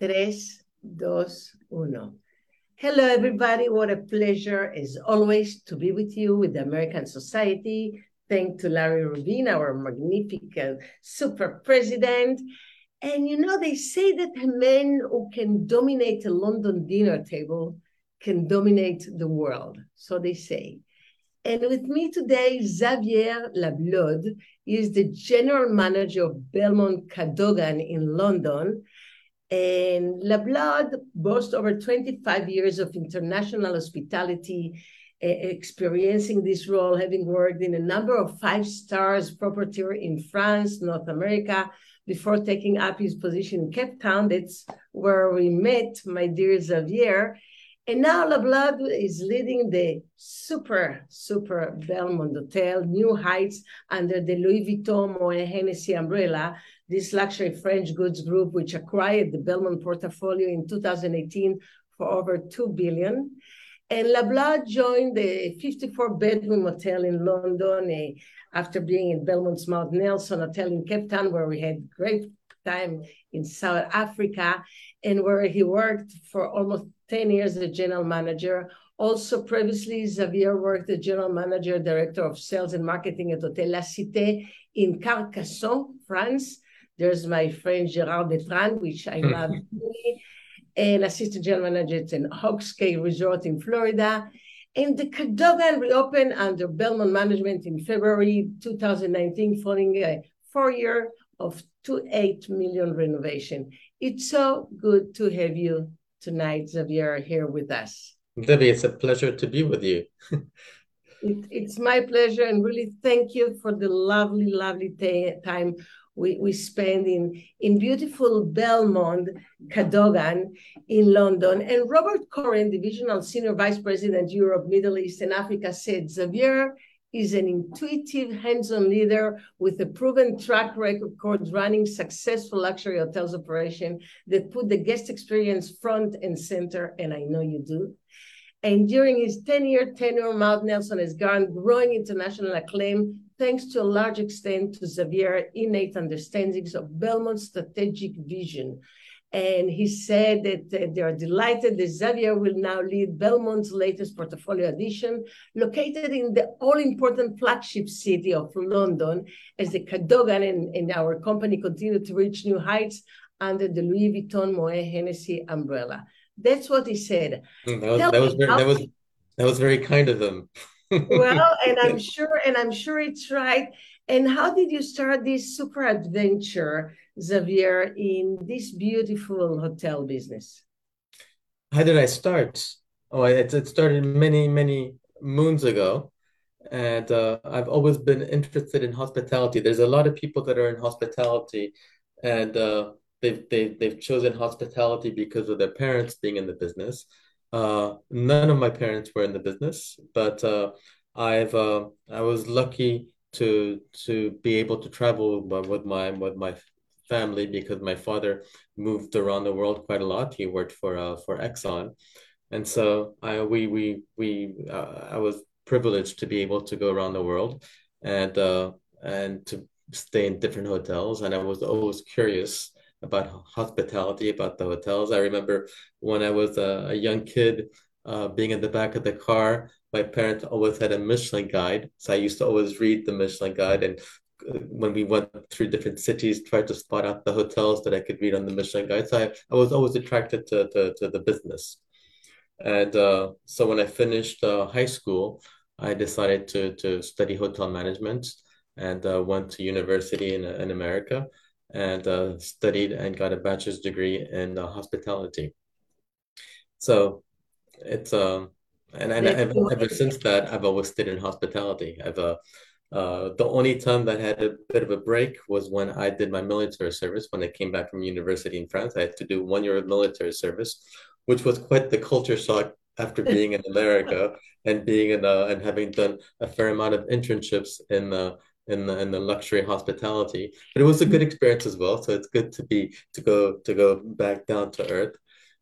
Tres, dos, uno. Hello, everybody. What a pleasure, as always, to be with you with the American Society. Thank to Larry Rubin, our magnificent super president. And you know, they say that a man who can dominate a London dinner table can dominate the world. So they say. And with me today, Xavier Lablaude is the general manager of Belmond Cadogan in London. And Lablaude boasts over 25 years of international hospitality, experiencing this role, having worked in a number of five stars property in France, North America, before taking up his position in Cape Town. That's where we met, my dear Xavier. And now Lablaude is leading the super, super Belmond Hotel, New Heights, under the Louis Vuitton Moet Hennessy umbrella, this luxury French goods group, which acquired the Belmond portfolio in 2018 for over 2 billion. And Lablaude joined the 54 bedroom hotel in London uh, after being in Belmond's Mount Nelson Hotel in Cape Town, where we had great time in South Africa, and where he worked for almost 10 years as general manager. Also, previously, Xavier worked as general manager, director of sales and marketing at Hotel La Cité in Carcassonne, France. There's my friend Gerard Detran, which I hmm. love, and assistant general manager at Hawks Cay Resort in Florida. And the Cadogan reopened under Belmond management in February 2019, following a four year of two eight million renovation. It's so good to have you tonight, Xavier, here with us. Debbie, it's a pleasure to be with you. it, it's my pleasure, and really thank you for the lovely, lovely time we, we spend in, in beautiful Belmond, Cadogan in London. And Robert Corren, Divisional Senior Vice President, Europe, Middle East, and Africa, said Xavier is an intuitive, hands-on leader with a proven track record running successful luxury hotels operation that put the guest experience front and center, and I know you do. And during his 10-year tenure, Mount Nelson has garnered growing international acclaim thanks to a large extent to Xavier's innate understandings of Belmond's strategic vision, and he said that uh, they are delighted that Xavier will now lead Belmond's latest portfolio addition, located in the all-important flagship city of London, as the Cadogan and, and our company continue to reach new heights under the Louis Vuitton Moet Hennessy umbrella. That's what he said. Hmm, that was, that was, very, that was that was very kind of him. Well, and I'm sure, and I'm sure it's right. And how did you start this super adventure Xavier, in this beautiful hotel business? How did I start? Oh, it, it started many, many moons ago. And uh, I've always been interested in hospitality. There's a lot of people that are in hospitality, and uh, they've, they've, they've chosen hospitality because of their parents being in the business. Uh, none of my parents were in the business, but uh, I've uh, I was lucky to to be able to travel with my with my family because my father moved around the world quite a lot. He worked for uh, for Exxon, and so I we we we uh, I was privileged to be able to go around the world and uh, and to stay in different hotels. And I was always curious about hospitality, about the hotels. I remember when I was a, a young kid, uh, being in the back of the car. My parents always had a Michelin guide, so I used to always read the Michelin guide and when we went through different cities, tried to spot out the hotels that I could read on the Michelin guide. So I, I was always attracted to, to, to the business. And uh, so when I finished uh, high school, I decided to, to study hotel management and uh, went to university in, in America and uh, studied and got a bachelor's degree in uh, hospitality. So it's um and, and ever, ever since that I've always stayed in hospitality. I've uh, uh, the only time that I had a bit of a break was when I did my military service. When I came back from university in France, I had to do one year of military service, which was quite the culture shock after being in America and being in uh, and having done a fair amount of internships in the in the, in the luxury hospitality. But it was a good experience as well. So it's good to be to go to go back down to earth.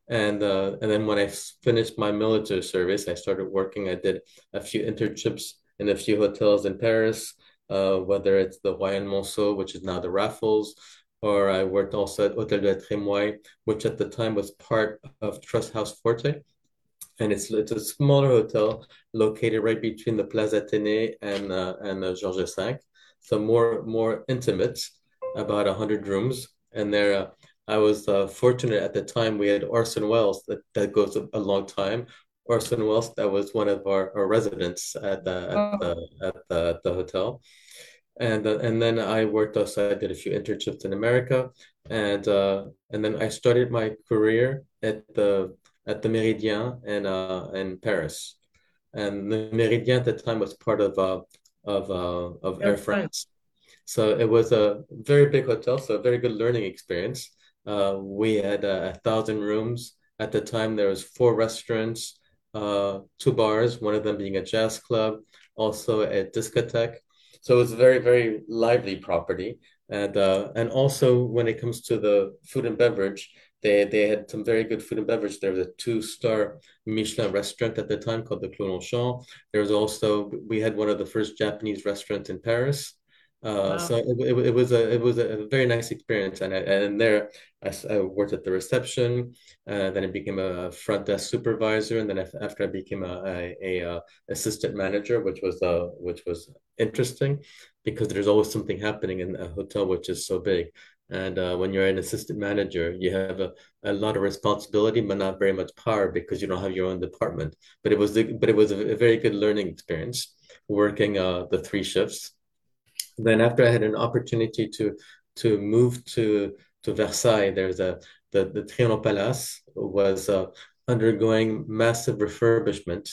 And uh, and then when I finished my military service, I started working. I did a few internships in a few hotels in Paris, uh, whether it's the Hyatt Monceau, which is now the Raffles, or I worked also at Hotel de Trémoille, which at the time was part of Trust House Forte. And it's it's a smaller hotel located right between the Plaza Athénée and uh, and uh, Georges V. So more more intimate, about hundred rooms. And there, uh, I was uh, fortunate at the time we had Orson Welles that, that goes a, a long time. Orson Welles that was one of our, our residents at the at Oh, the at the, at the hotel and uh, and then I worked also. I did a few internships in America, and uh, and then I started my career at the at the Méridien in uh, in Paris, and the Méridien at the time was part of uh, of uh, of Air Air France. France. So it was a very big hotel, so a very good learning experience. Uh, we had uh, a thousand rooms at the time. There was four restaurants, uh, two bars, one of them being a jazz club, also a discotheque. So it was a very, very lively property. And uh, and also when it comes to the food and beverage, they they had some very good food and beverage. There was a two-star Michelin restaurant at the time called the Clos Longchamp. There was also we had one of the first Japanese restaurants in Paris. Uh, Wow. so it, it, it was a it was a very nice experience, and I, and there I worked at the reception. Uh, then I became a front desk supervisor, and then after I became a, a, a, uh assistant manager, which was uh which was interesting because there's always something happening in a hotel which is so big. And uh, when you're an assistant manager, you have a, a lot of responsibility, but not very much power because you don't have your own department. But it was the, but it was a, very good learning experience working uh, the three shifts then after I had an opportunity to to move to to Versailles, there's a the the Trianon Palace was uh, undergoing massive refurbishment,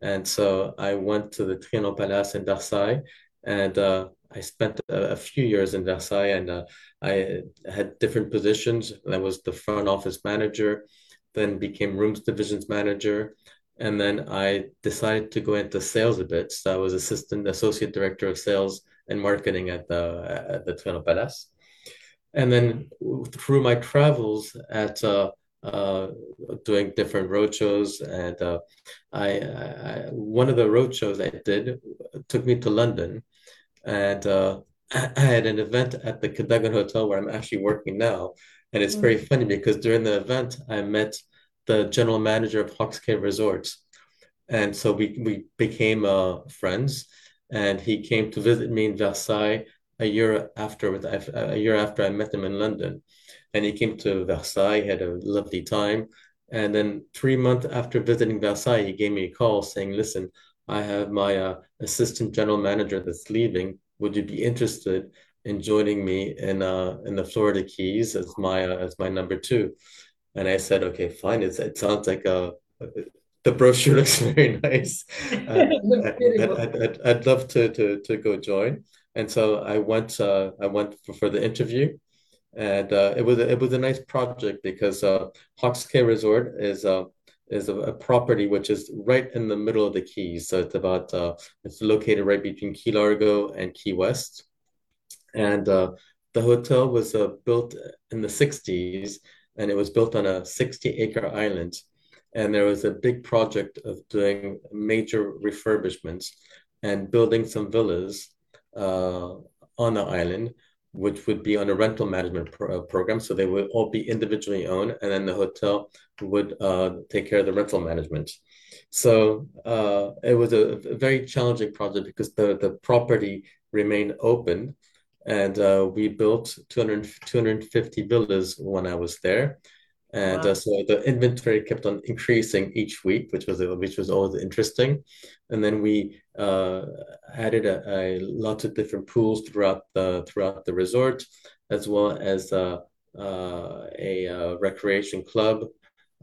and so I went to the Trianon Palace in Versailles, and uh, I spent a, a few years in Versailles, and uh, I had different positions. I was the front office manager, then became rooms divisions manager. And then I decided to go into sales a bit. So I was assistant associate director of sales and marketing at the at the Trianon Palace. And then through my travels at uh, uh, doing different roadshows, and uh, I, I one of the roadshows I did took me to London, and uh, I had an event at the Cadogan Hotel where I'm actually working now. And it's very Mm. funny because during the event, I met the general manager of Hawks Cay Resorts and so we we became uh, friends. And he came to visit me in Versailles a year after with a year after I met him in London. And he came to Versailles, had a lovely time. And then three months after visiting Versailles, he gave me a call saying, "Listen, I have my uh, assistant general manager that's leaving. Would you be interested in joining me in uh, in the Florida Keys as my uh, as my number two? And I said, okay, fine. It's, it sounds like a, the brochure looks very nice. Uh. I'd, I'd, I'd love to, to, to go join. And so I went, uh, I went for, for the interview and uh, it was, a, it was a nice project because uh, Hawks Cay Resort is, uh, is a, a property which is right in the middle of the Keys. So it's about, uh, it's located right between Key Largo and Key West. And uh, the hotel was uh, built in the 60s and it was built on a 60 acre island. And there was a big project of doing major refurbishments and building some villas uh, on the island which would be on a rental management pro- uh, program so they would all be individually owned and then the hotel would uh, take care of the rental management so uh, it was a, very challenging project because the, the property remained open and uh, we built 200, 250 villas when I was there. And uh, so the inventory kept on increasing each week, which was which was always interesting. And then we uh, added a, a lots of different pools throughout the throughout the resort, as well as uh, uh, a uh, recreation club,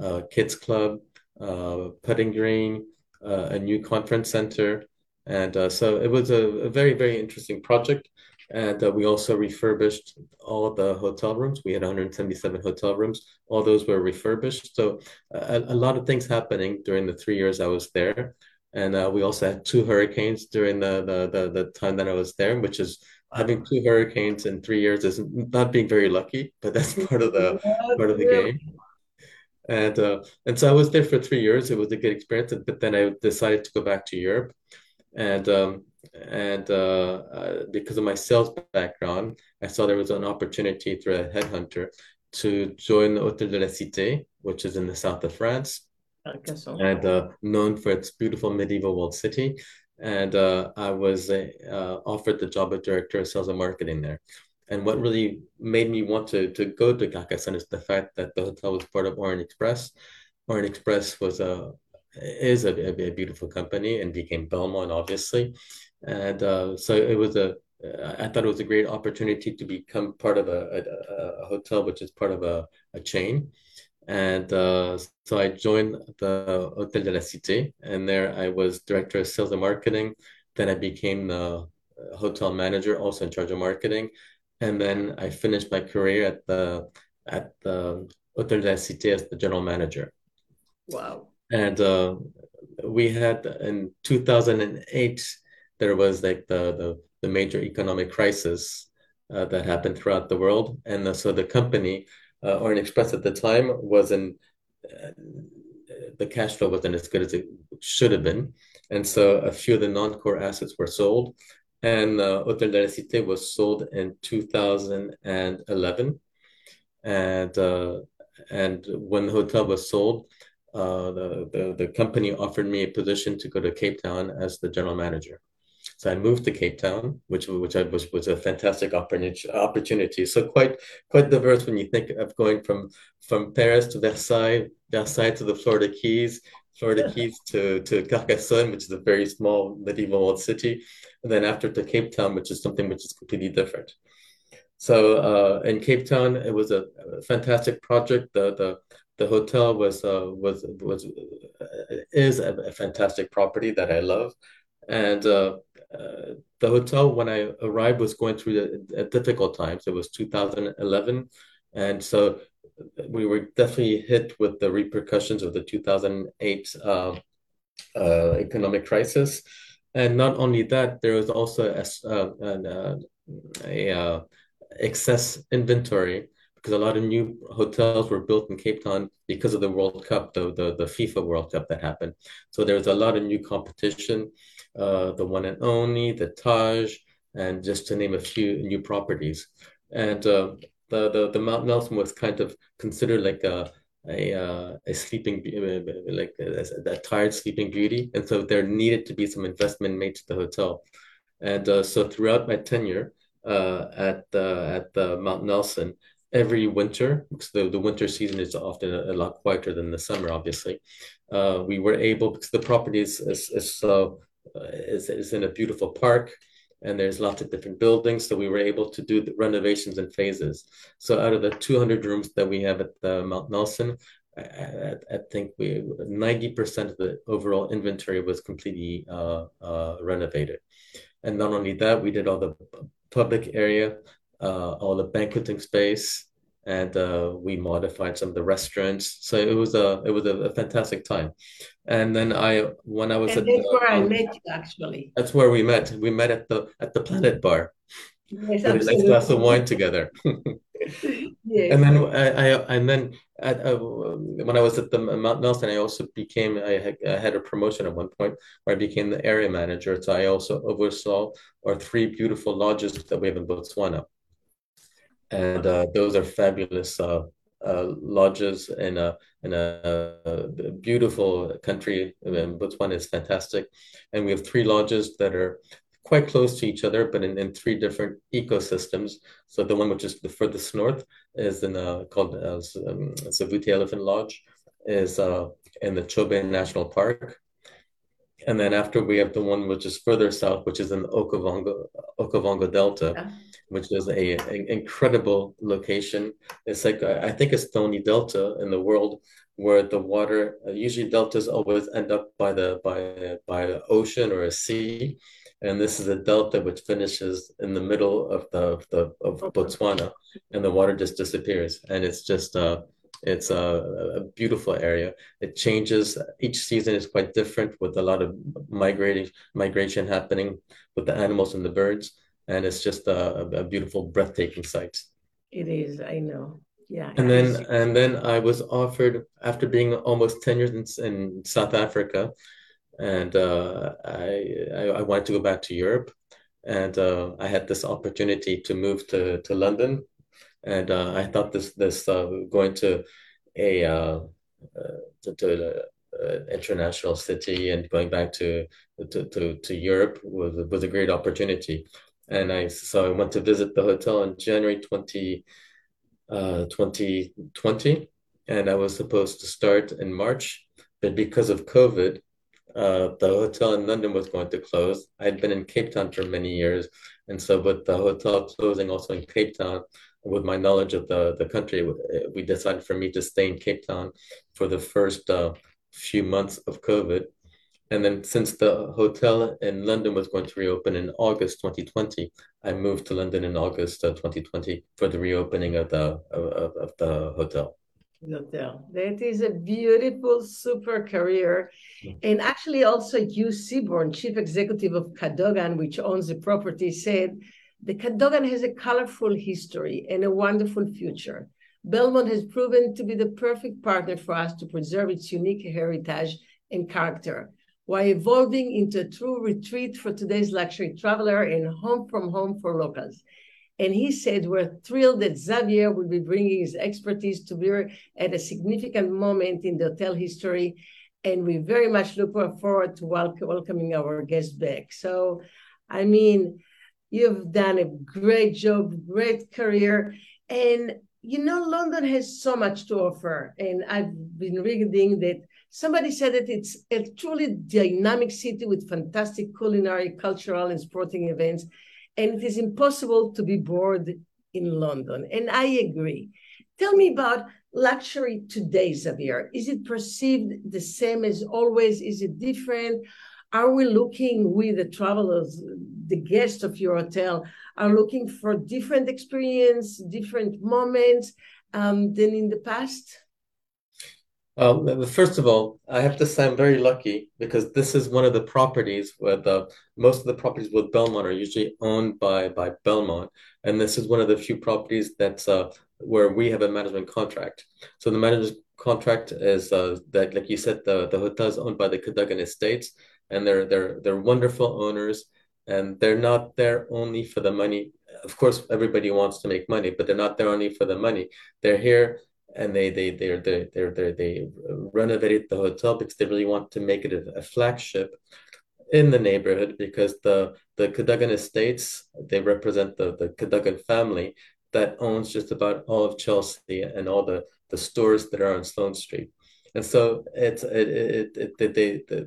uh, kids club, uh, putting green, uh, a new conference center, and uh, so it was a, a very very interesting project. And uh, we also refurbished all the hotel rooms. We had 177 hotel rooms. All those were refurbished. So a, a lot of things happening during the three years I was there. And uh, we also had two hurricanes during the, the, the, the time that I was there, which is having two hurricanes in three years is not being very lucky, but that's part of the part of the game. And uh, and so I was there for three years. It was a good experience, but then I decided to go back to Europe and um, and uh, uh, because of my sales background, I saw there was an opportunity through a headhunter to join the Hôtel de la Cité, which is in the south of France, and uh, known for its beautiful medieval walled city. And uh, I was uh, offered the job of director of sales and marketing there. And what really made me want to, to go to Carcassonne is the fact that the hotel was part of Orient Express. Orient Express was a is a, a, beautiful company and became Belmond, obviously. And uh, so it was a, I thought it was a great opportunity to become part of a, a, a hotel, which is part of a, a chain. And uh, so I joined the Hotel de la Cité, and there I was director of sales and marketing. Then I became the hotel manager, also in charge of marketing. And then I finished my career at the at the Hotel de la Cité as the general manager. Wow. And uh, we had in 2008, there was like the, the, the major economic crisis uh, that happened throughout the world. And the, so the company, uh, Orient Express at the time, wasn't, uh, the cash flow wasn't as good as it should have been. And so a few of the non core assets were sold. And uh, Hotel de la Cité was sold in 2011. And, uh, and when the hotel was sold, uh, the, the, the company offered me a position to go to Cape Town as the general manager. So I moved to Cape Town, which which I was was a fantastic opportunity. So quite quite diverse when you think of going from from Paris to Versailles, Versailles to the Florida Keys, Florida Keys to to Carcassonne, which is a very small medieval old city, and then after to Cape Town, which is something which is completely different. So uh, in Cape Town, it was a, a fantastic project. The the the hotel was uh, was was uh, is a, a, fantastic property that I love, and uh, uh, the hotel when I arrived was going through a, a difficult times. It was 2011, and so we were definitely hit with the repercussions of the 2008 uh, uh, economic crisis, and not only that, there was also a, an, a excess inventory because a lot of new hotels were built in Cape Town because of the World Cup, the, the, the FIFA World Cup that happened. So there was a lot of new competition, uh, the one and only, the Taj, and just to name a few new properties. And uh, the, the, the Mount Nelson was kind of considered like a, a, uh, a sleeping, like a, tired sleeping beauty. And so there needed to be some investment made to the hotel. And uh, so throughout my tenure, uh, at the at the Mount Nelson, every winter because the, the winter season is often a, a lot quieter than the summer obviously uh, we were able because the property is is, is so uh, is, is in a beautiful park and there's lots of different buildings so we were able to do the renovations in phases. So out of the 200 rooms that we have at the mount nelson I, I, I think we 90% of the overall inventory was completely uh, uh, renovated. And not only that we did all the public area uh, all the banqueting space, and uh, we modified some of the restaurants. So it was a it was a, a fantastic time. And then I when I was and at that's the, where I met you actually. That's where we met. We met at the at the Planet Bar. Yes, a nice glass of wine together. yes. And then I, I and then at, uh, when I was at the Mount Nelson, I also became I, I had a promotion at one point where I became the area manager. So I also oversaw our three beautiful lodges that we have in Botswana and uh, those are fabulous uh, uh, lodges in a in a, beautiful country. I mean, Botswana is fantastic, and we have three lodges that are quite close to each other, but in, in three different ecosystems. So the one which is the furthest north is in a, called uh, um, Savute Elephant Lodge, is uh, in the Chobe National Park. And then after we have the one which is further south, which is in the Okavango, Okavango Delta. Yeah which is a, a, incredible location. It's like I think it's the only delta in the world where the water uh, usually deltas always end up by the by by the ocean or a sea, and this is a delta which finishes in the middle of the of the of Botswana, and the water just disappears, and it's just uh it's a, a, beautiful area. It changes. Each season is quite different with a lot of migrating migration happening with the animals and the birds and it's just a, a beautiful, breathtaking sight. It is. I know. Yeah. And then and then I was offered after being almost ten years in, in South Africa. and uh, I, I, I wanted to go back to Europe, and uh, I had this opportunity to move to to London, and uh, I thought this this uh, going to a uh, uh, to, to an international city and going back to to to, to Europe was was a great opportunity, and I so I went to visit the hotel in January 20, 2020, and I was supposed to start in March, but because of COVID uh, the hotel in London was going to close. I'd been in Cape Town for many years, and so with the hotel closing also in Cape Town, with my knowledge of the the country, we decided for me to stay in Cape Town for the first uh, few months of COVID. And then since the hotel in London was going to reopen in August 2020, I moved to London in August uh, 2020 for the reopening of the of, of the hotel. Hotel. That is a beautiful, super career. And actually, also, Hugh Seaborn, chief executive of Cadogan, which owns the property, said the Cadogan has a colorful history and a wonderful future. Belmond has proven to be the perfect partner for us to preserve its unique heritage and character while evolving into a true retreat for today's luxury traveler and home from home for locals. And he said, We're thrilled that Xavier will be bringing his expertise to bear at a significant moment in the hotel history. And we very much look forward to welcoming our guest back. So, I mean, you've done a great job, great career. And, you know, London has so much to offer. And I've been reading that somebody said that it's a truly dynamic city with fantastic culinary, cultural, and sporting events and it is impossible to be bored in London. And I agree. Tell me about luxury today, Xavier. Is it perceived the same as always? Is it different? Are we looking, we the travelers, the guests of your hotel, are looking for different experience, different moments um, than in the past? Um, first of all, I have to say I'm very lucky because this is one of the properties where the most of the properties with Belmond are usually owned by by Belmond, and this is one of the few properties that's uh, where we have a management contract. So the management contract is uh, that, like you said, the the hotel is owned by the Cadogan Estates, and they're they're they're wonderful owners, and they're not there only for the money. Of course, everybody wants to make money, but they're not there only for the money. They're here and they they they they they they renovated the hotel because they really want to make it a, a flagship in the neighborhood because the the Cadogan Estates they represent the the Cadogan family that owns just about all of Chelsea and all the the stores that are on Sloane Street, and so it's it it, it, it they they,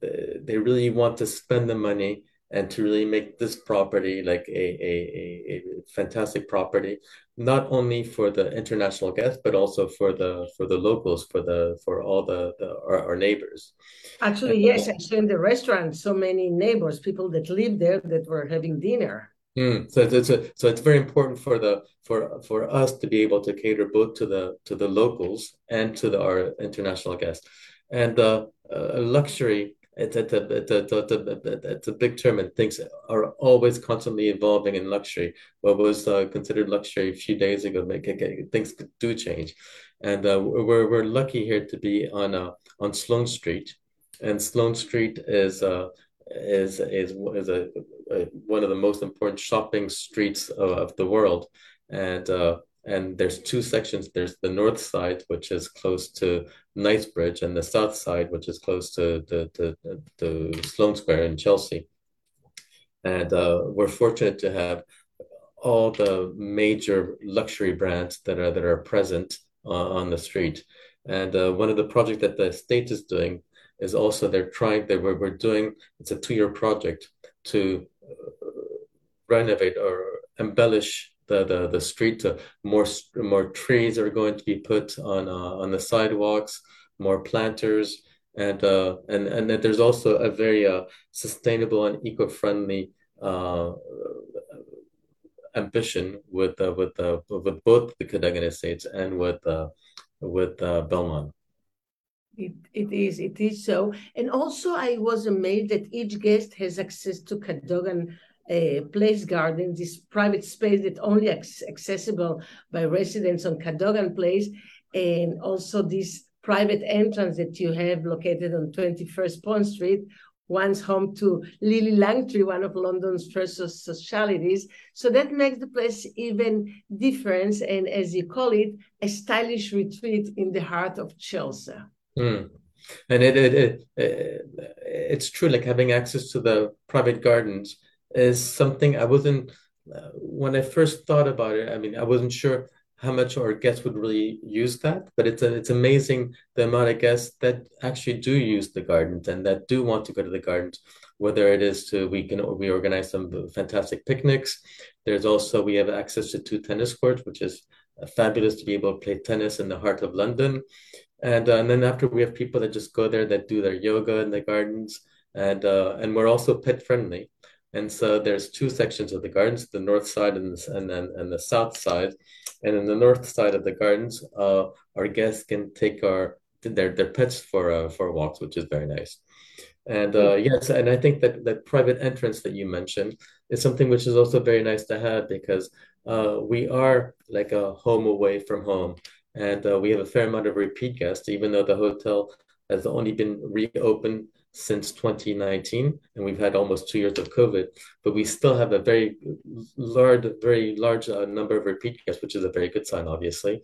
they they really want to spend the money and to really make this property like a, a, a, fantastic property not only for the international guests but also for the for the locals for the for all the, the our, our, neighbors. Actually and, yes actually in the restaurant so many neighbors people that live there that were having dinner. Mm, so it's a, so it's very important for the for for us to be able to cater both to the to the locals and to the, our international guests. And uh, uh luxury it's, it's, a, big term and things are always constantly evolving in luxury. What was uh, considered luxury a few days ago, make, things do change. And uh, we're, we're lucky here to be on, uh, on Sloane Street. And Sloane Street is, uh, is, is, is a, a, one of the most important shopping streets of, of the world. And uh, and there's two sections. There's the north side, which is close to Knightsbridge, and the south side, which is close to the the, the Sloane Square in Chelsea. And uh, we're fortunate to have all the major luxury brands that are that are present uh, on the street. And uh, one of the projects that the state is doing is also they're trying that we're, we're doing it's a two-year project to uh, renovate or embellish the the, the street. more more trees are going to be put on uh, on the sidewalks, more planters, and uh, and and there's also a very uh, sustainable and eco-friendly uh, ambition with uh, with uh, with both the Cadogan Estates and with uh, with uh, Belmond. It, it is, it is so. And also I was amazed that each guest has access to Cadogan a place garden, this private space that only accessible by residents on Cadogan Place, and also this private entrance that you have located on 21st Pont Street, once home to Lillie Langtry, one of London's first socialities. So that makes the place even different, and as you call it, a stylish retreat in the heart of Chelsea. Mm. And it, it, it, it, it's true, like having access to the private gardens is something I wasn't, uh, when I first thought about it, I mean, I wasn't sure how much our guests would really use that, but it's a, it's amazing the amount of guests that actually do use the gardens and that do want to go to the gardens. Whether it is to we can we organize some fantastic picnics. There's also we have access to two tennis courts, which is fabulous to be able to play tennis in the heart of London. And, uh, and then after we have people that just go there that do their yoga in the gardens, and uh, and we're also pet friendly. And so there's two sections of the gardens, the north side and the, and then and the south side. And in the north side of the gardens, uh, our guests can take our their their pets for uh, for walks, which is very nice. And uh, yes, and I think that that private entrance that you mentioned is something which is also very nice to have because uh, we are like a home away from home, and uh, we have a fair amount of repeat guests, even though the hotel has only been reopened since 2019 and we've had almost two years of covid but we still have a very large very large uh, number of repeat guests which is a very good sign obviously.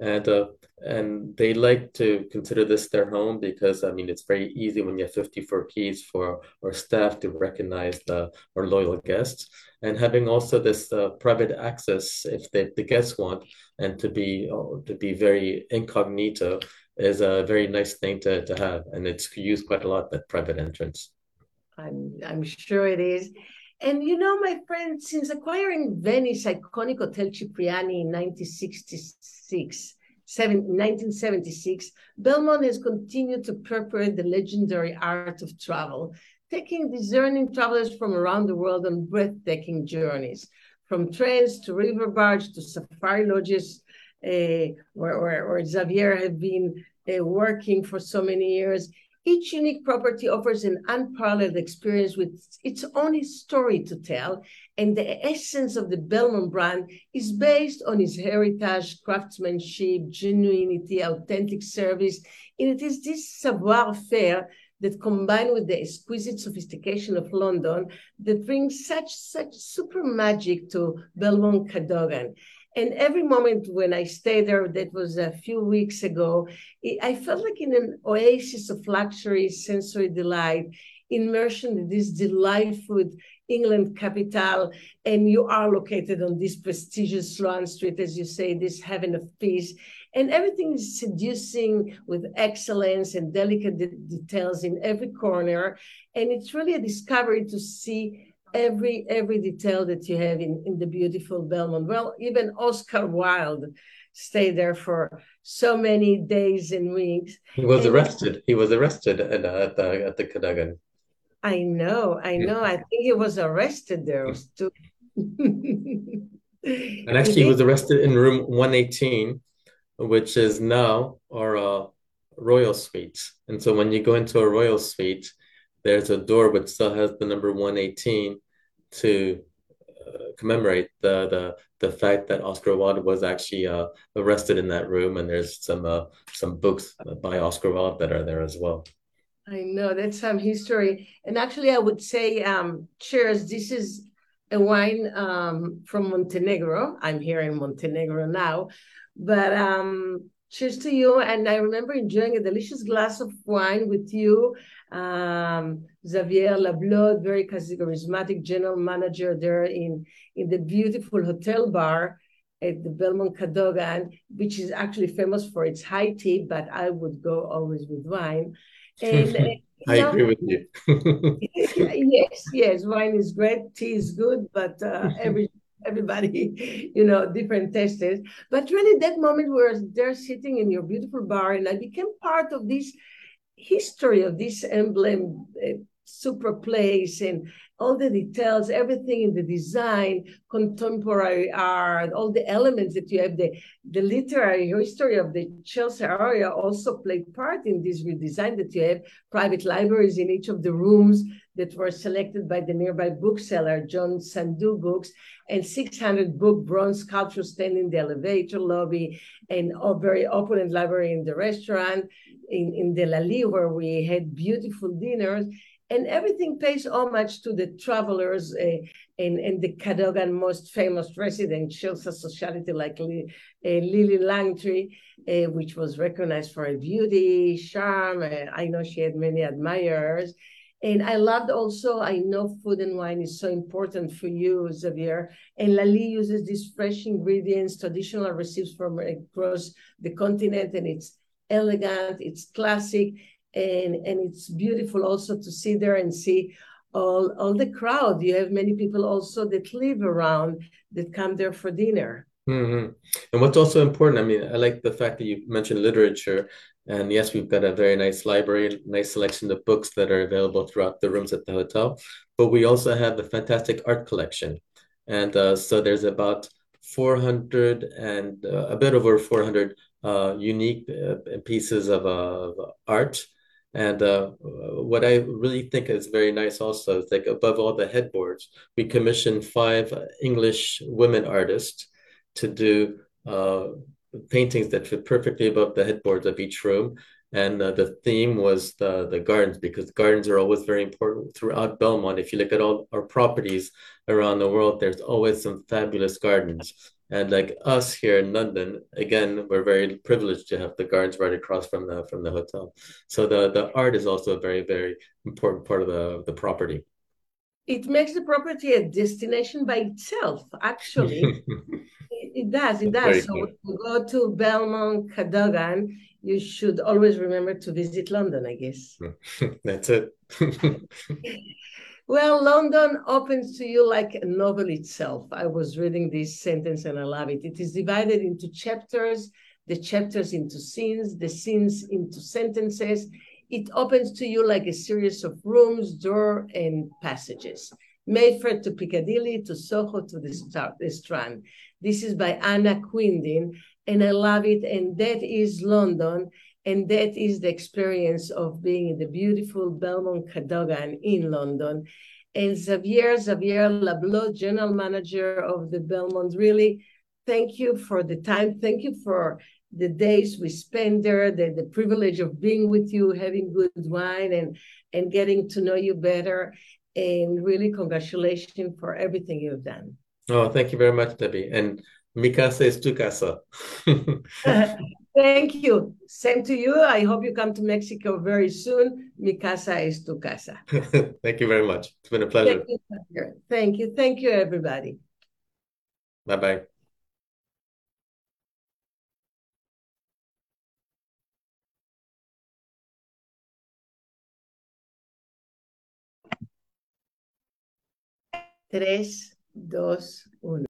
And uh, and they like to consider this their home because I mean it's very easy when you have 54 keys for our staff to recognize the our loyal guests. And having also this uh, private access if the, the guests want and to be uh, to be very incognito is a very nice thing to, to have, and it's used quite a lot. That private entrance. I'm I'm sure it is. And you know, my friend, since acquiring Venice iconic Hotel Cipriani in 1966, seven, 1976, Belmond has continued to perpetuate the legendary art of travel, taking discerning travelers from around the world on breathtaking journeys, from trains to river barge to safari lodges, uh, where, where, where Xavier have been uh, working for so many years. Each unique property offers an unparalleled experience with its own story to tell, and the essence of the Belmond brand is based on its heritage, craftsmanship, genuinity, authentic service, and it is this savoir-faire that combined with the exquisite sophistication of London that brings such such super magic to Belmond Cadogan. And every moment when I stayed there, that was a few weeks ago, I felt like in an oasis of luxury, sensory delight, immersion in this delightful England capital. And you are located on this prestigious Sloane Street, as you say, this heaven of peace. And everything is seducing with excellence and delicate de- details in every corner. And it's really a discovery to see every every detail that you have in, in the beautiful Belmond. Well, even Oscar Wilde stayed there for so many days and weeks. He was and arrested. He was arrested at, uh, at the at the Cadogan. I know, I know. I think he was arrested there too. and actually, he was arrested in room 118, which is now our uh, royal suite. And so, when you go into a royal suite, there's a door which still has the number 118 to uh, commemorate the, the the fact that Oscar Wilde was actually uh, arrested in that room, and there's some uh, some books by Oscar Wilde that are there as well. I know that's some history, and actually, I would say, um, cheers. This is a wine um, from Montenegro. I'm here in Montenegro now, but um, cheers to you. And I remember enjoying a delicious glass of wine with you um, Xavier Lablaude, very charismatic general manager there in, in the beautiful hotel bar at the Belmond Cadogan, which is actually famous for its high tea, but I would go always with wine. And I know, agree with you. yes, yes, wine is great, tea is good, but uh, every everybody, you know, different tastes. But really, that moment where they're sitting in your beautiful bar, and I became part of this history of this emblem uh, super place and all the details, everything in the design, contemporary art, all the elements that you have, the, the literary history of the Chelsea area also played part in this redesign that you have private libraries in each of the rooms that were selected by the nearby bookseller, John Sandoe Books, and 600 book bronze sculptures stand in the elevator lobby, and a very opulent library in the restaurant in, in the Lali, where we had beautiful dinners and everything pays homage to the travelers uh, and, and the Cadogan most famous resident, Chelsea sociality like Li, uh, Lillie Langtry, uh, which was recognized for her beauty, charm. I know she had many admirers. And I loved also, I know food and wine is so important for you, Xavier. And Lali uses these fresh ingredients, traditional recipes from across the continent, and it's elegant, it's classic, and and it's beautiful also to see there and see all all the crowd. You have many people also that live around that come there for dinner. Mm-hmm. And what's also important, I mean, I like the fact that you mentioned literature. And yes, we've got a very nice library, nice selection of books that are available throughout the rooms at the hotel. But we also have a fantastic art collection. And uh, so there's about 400 and uh, a bit over 400 uh, unique uh, pieces of, of art and uh, what I really think is very nice also is like above all the headboards, we commissioned five English women artists to do uh, paintings that fit perfectly above the headboards of each room. And uh, the theme was the, the gardens because gardens are always very important throughout Belmond. If you look at all our properties around the world, there's always some fabulous gardens. And like us here in London, again, we're very privileged to have the gardens right across from the from the hotel. So the the art is also a very very important part of the the property. It makes the property a destination by itself. Actually, it, does. It does. so when you go to Belmond, Cadogan, you should always remember to visit London. I guess that's it. Well, London opens to you like a novel itself. I was reading this sentence and I love it. It is divided into chapters, the chapters into scenes, the scenes into sentences. It opens to you like a series of rooms, door, and passages. Mayfair to Piccadilly to Soho to the Strand. This is by Anna Quindlen, and I love it. And that is London. And that is the experience of being in the beautiful Belmond Cadogan in London. And Xavier, Xavier Lablaude, general manager of the Belmond, really thank you for the time. Thank you for the days we spend there, the, the privilege of being with you, having good wine and, and getting to know you better. And really congratulations for everything you've done. Oh, thank you very much, Debbie. And Mikasa is es tu casa. Thank you. Same to you. I hope you come to Mexico very soon. Mikasa is es tu casa. Thank you very much. It's been a pleasure. Thank you. Thank you, Thank you everybody. Bye bye. Tres, dos, uno.